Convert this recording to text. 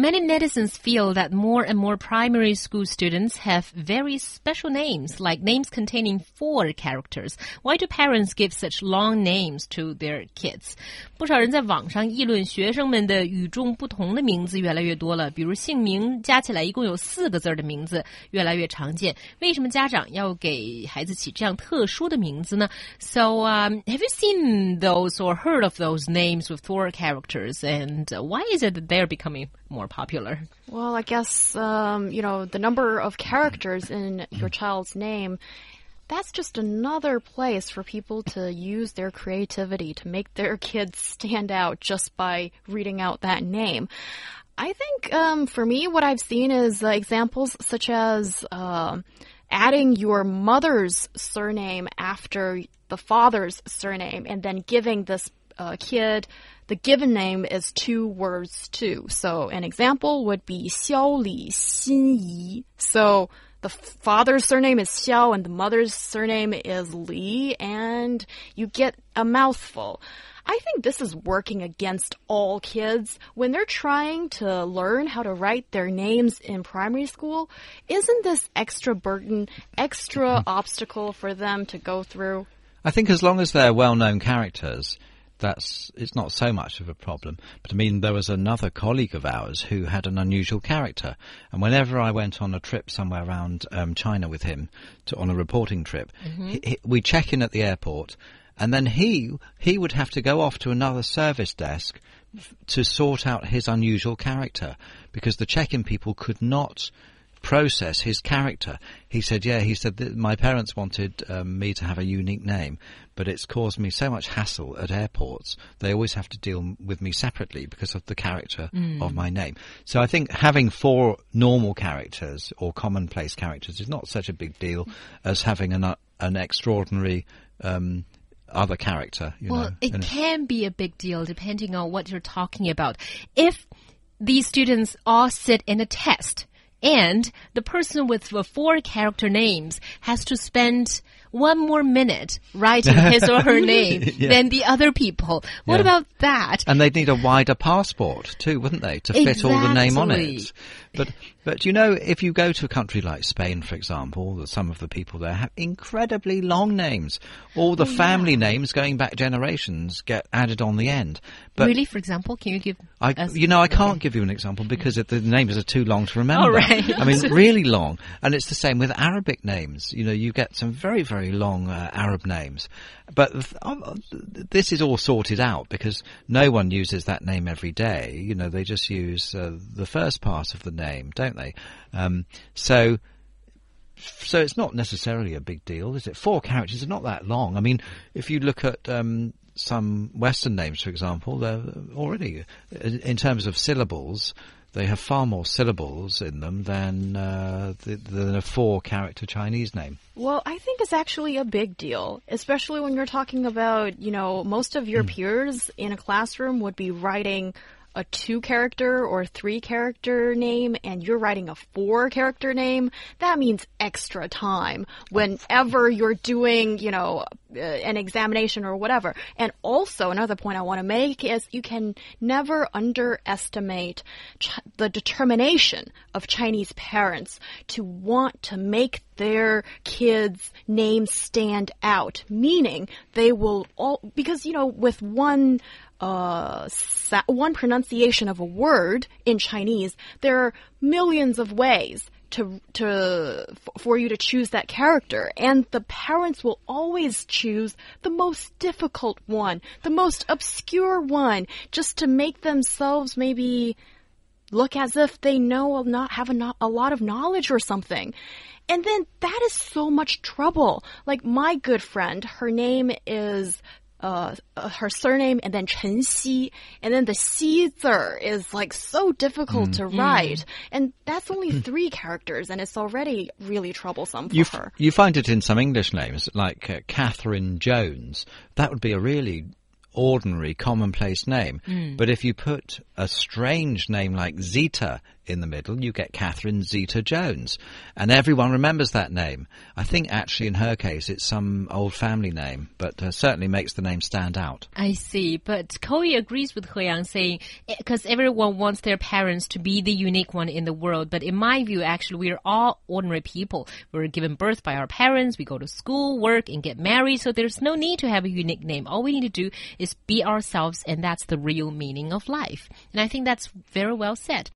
Many netizens feel that more and more primary school students have very special names, like names containing four characters. Why do parents give such long names to their kids? 不少人在网上议论学生们的与众不同的名字越来越多了，比如姓名加起来一共有四个字的名字越来越常见。为什么家长要给孩子起这样特殊的名字呢？So, um, have you seen those or heard of those names with four characters? And why is it that they're becoming more popular? Well, I guess, um, you know, the number of characters in your child's name, that's just another place for people to use their creativity to make their kids stand out just by reading out that name. I think, um, for me, what I've seen is uh, examples such as, uh, adding your mother's surname after the father's surname and then giving this uh, kid the given name is two words too. So an example would be Xiao Li Xin Yi. So the father's surname is Xiao and the mother's surname is Li, and you get a mouthful. I think this is working against all kids. When they're trying to learn how to write their names in primary school, isn't this extra burden, extra obstacle for them to go through? I think as long as they're well known characters, that's it's not so much of a problem. But I mean, there was another colleague of ours who had an unusual character, and whenever I went on a trip somewhere around um, China with him to, on a reporting trip, Mm-hmm. he, he, we check in at the airport, and then he he would have to go off to another service desk f- to sort out his unusual character because the check-in people could not process his character. He said, "Yeah." He said that my parents wanted um, me to have a unique name, but it's caused me so much hassle at airports. They always have to deal with me separately because of the character of my name. So I think having four normal characters or commonplace characters is not such a big deal as having an uh, an extraordinary um, other character. You Well, know, it can be a big deal depending on what you're talking about. If these students all sit in a test and the person with the four character names has to spend one more minute writing his or her name Yeah. than the other people, what Yeah. about that? And they'd need a wider passport too, wouldn't they, to fit all the name on it? But but you know, if you go to a country like Spain, for example, some of the people there have incredibly long names. All Oh, the family names going back generations get added on the end. But really, for example, can you give I, you know, I can't okay. give you an example because it, the names are too long to remember. Oh, right. I mean, really long. And it's the same with Arabic names. You know, you get some very, very long uh, Arab names. But th- um, this is all sorted out because no one uses that name every day. You know, they just use uh, the first part of the name, don't they? Um, so so it's not necessarily a big deal, is it? Four characters are not that long. I mean, if you look at um, some Western names, for example, they're already, in terms of syllables, they have far more syllables in them than uh, the, than a four-character Chinese name. Well, I think it's actually a big deal, especially when you're talking about, you know, most of your peers in a classroom would be writing a two character or three character name and you're writing a four character name. That means extra time whenever you're doing, you know, uh, an examination or whatever. And also another point I want to make is you can never underestimate ch the determination of Chinese parents to want to make their kids' names stand out, meaning they will all, because, you know, with one, uh, one pronunciation of a word in Chinese, there are millions of ways to, to, for you to choose that character. And the parents will always choose the most difficult one, the most obscure one, just to make themselves maybe look as if they know a not have a, a lot of knowledge or something. And then that is so much trouble. Like my good friend, her name is uh, uh, her surname and then Chen Xi, and then the Xi zer is like so difficult to write, and that's only three characters, and it's already really troublesome for You, her. you find it in some English names, like uh, Catherine Jones. That would be a really ordinary, commonplace name. Hmm. But if you put a strange name like Zeta in the middle, you get Catherine Zeta Jones. And everyone remembers that name. I think actually in her case it's some old family name, but uh, certainly makes the name stand out. I see, but Koi agrees with He Yang saying because everyone wants their parents to be the unique one in the world. But in my view, actually, we are all ordinary people. We're given birth by our parents. We go to school, work, and get married. So there's no need to have a unique name. All we need to do is be ourselves, and that's the real meaning of life. And I think that's very well said.